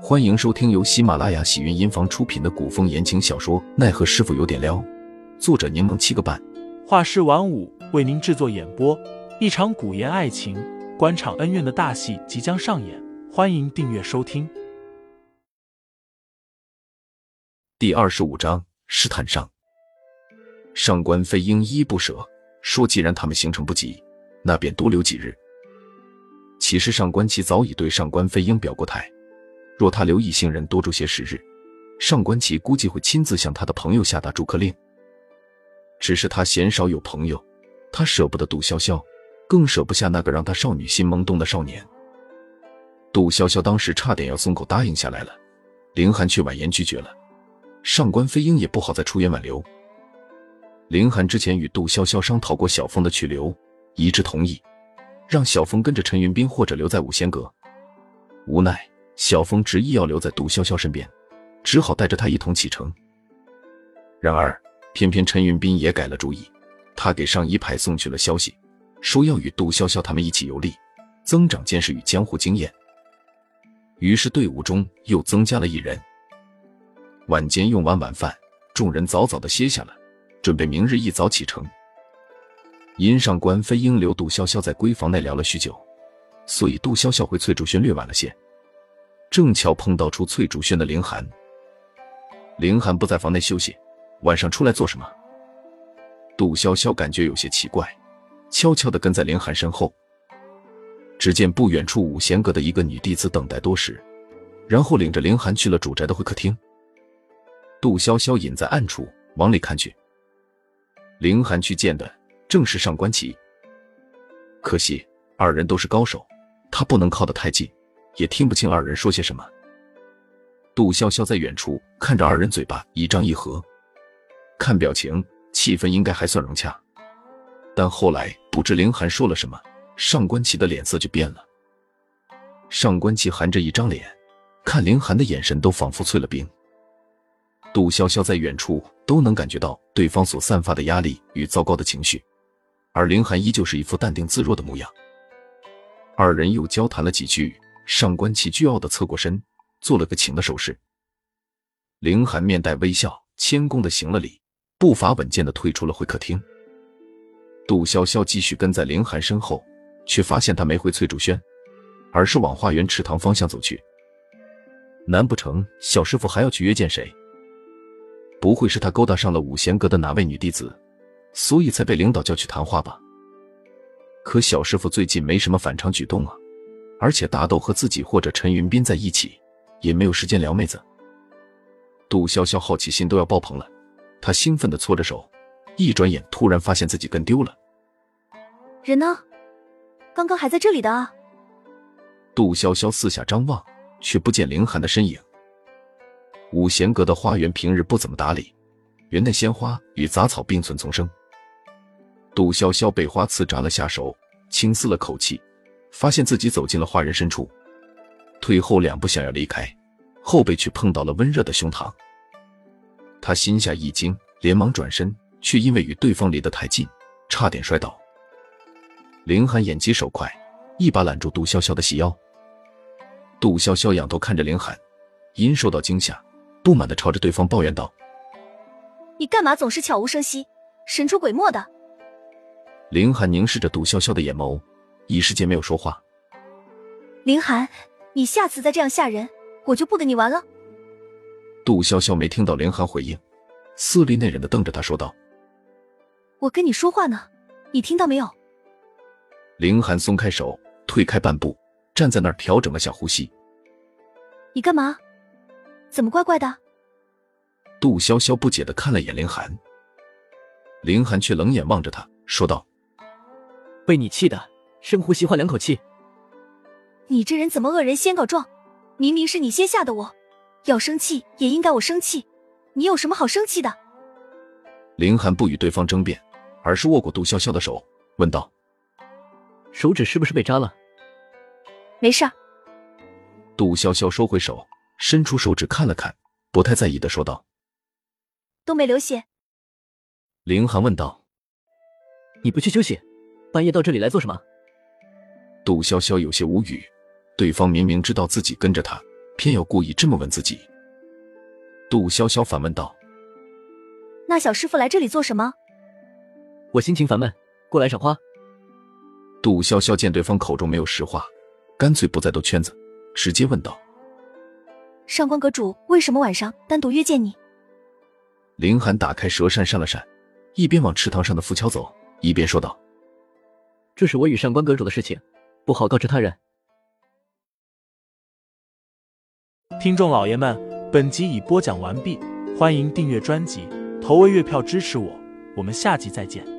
欢迎收听由喜马拉雅喜云音房出品的古风言情小说《奈何师傅有点撩》，作者柠檬七个半，画师晚舞为您制作演播。一场古言爱情、官场恩怨的大戏即将上演，欢迎订阅收听。第二十五章试探上。上官飞鹰依依不舍，说：“既然他们行程不急，那便多留几日。”其实上官琪早已对上官飞鹰表过态。若他留异性人多住些时日，上官琪估计会亲自向他的朋友下达逐客令。只是他鲜少有朋友，他舍不得杜潇潇，更舍不下那个让他少女心萌动的少年。杜潇潇当时差点要松口答应下来了，凌寒却婉言拒绝了。上官飞鹰也不好再出言挽留。凌寒之前与杜潇潇商讨过小峰的去留，一致同意，让小峰跟着陈云斌或者留在五仙阁。无奈。小峰执意要留在杜潇潇身边，只好带着他一同启程。然而，偏偏陈云斌也改了主意，他给上一派送去了消息，说要与杜潇潇他们一起游历，增长见识与江湖经验。于是队伍中又增加了一人。晚间用完晚饭，众人早早的歇下了，准备明日一早启程。因上官飞鹰留杜潇潇在闺房内聊了许久，所以杜潇潇回翠竹轩略晚了些。正巧碰到出翠竹轩的凌寒，凌寒不在房内休息，晚上出来做什么？杜潇潇感觉有些奇怪，悄悄地跟在凌寒身后。只见不远处五贤阁的一个女弟子等待多时，然后领着凌寒去了主宅的会客厅。杜潇潇隐在暗处往里看去，凌寒去见的正是上官琪。可惜二人都是高手，他不能靠得太近。也听不清二人说些什么。杜潇潇在远处看着二人，嘴巴一张一合，看表情，气氛应该还算融洽。但后来不知凌寒说了什么，上官琪的脸色就变了。上官琪含着一张脸，看凌寒的眼神都仿佛淬了冰。杜潇潇在远处都能感觉到对方所散发的压力与糟糕的情绪，而凌寒依旧是一副淡定自若的模样。二人又交谈了几句。上官琪倨傲的侧过身，做了个请的手势。凌寒面带微笑，谦恭的行了礼，步伐稳健的退出了会客厅。杜潇潇继续跟在凌寒身后，却发现他没回翠竹轩，而是往花园池塘方向走去。难不成小师傅还要去约见谁？不会是他勾搭上了五贤阁的哪位女弟子，所以才被领导叫去谈话吧？可小师傅最近没什么反常举动啊。而且大豆和自己或者陈云斌在一起，也没有时间撩妹子。杜潇潇好奇心都要爆棚了，她兴奋的搓着手，一转眼突然发现自己跟丢了。人呢？刚刚还在这里的啊！杜潇潇四下张望，却不见凌寒的身影。五贤阁的花园平日不怎么打理，园内鲜花与杂草并存丛生。杜潇潇被花刺扎了下手，轻嘶了口气。发现自己走进了花人深处，退后两步想要离开，后背却碰到了温热的胸膛。他心下一惊，连忙转身，却因为与对方离得太近，差点摔倒。凌寒眼疾手快，一把揽住杜潇潇的细腰。杜潇潇仰头看着凌寒，因受到惊吓，不满地朝着对方抱怨道：“你干嘛总是悄无声息、神出鬼没的？”凌寒凝视着杜潇潇的眼眸。一时间没有说话。林寒，你下次再这样吓人，我就不跟你玩了。杜潇潇没听到林寒回应，色厉内荏的瞪着他说道：“我跟你说话呢，你听到没有？”林寒松开手，退开半步，站在那儿调整了下呼吸。你干嘛？怎么怪怪的？杜潇潇不解的看了眼林寒，林寒却冷眼望着他，说道：“被你气的。”深呼吸，换两口气。你这人怎么恶人先告状？明明是你先吓的我，要生气也应该我生气。你有什么好生气的？林寒不与对方争辩，而是握过杜潇潇的手，问道：“手指是不是被扎了？”没事。杜潇潇收回手，伸出手指看了看，不太在意的说道：“都没流血。”林寒问道：“你不去休息，半夜到这里来做什么？”杜潇潇有些无语，对方明明知道自己跟着他，偏要故意这么问自己。杜潇潇反问道：“那小师傅来这里做什么？”我心情烦闷，过来赏花。杜潇潇见对方口中没有实话，干脆不再兜圈子，直接问道：“上官阁主为什么晚上单独约见你？”林寒打开蛇扇扇了扇，一边往池塘上的浮桥走，一边说道：“这是我与上官阁主的事情，不好告知他人。”听众老爷们，本集已播讲完毕，欢迎订阅专辑，投喂月票支持我，我们下集再见。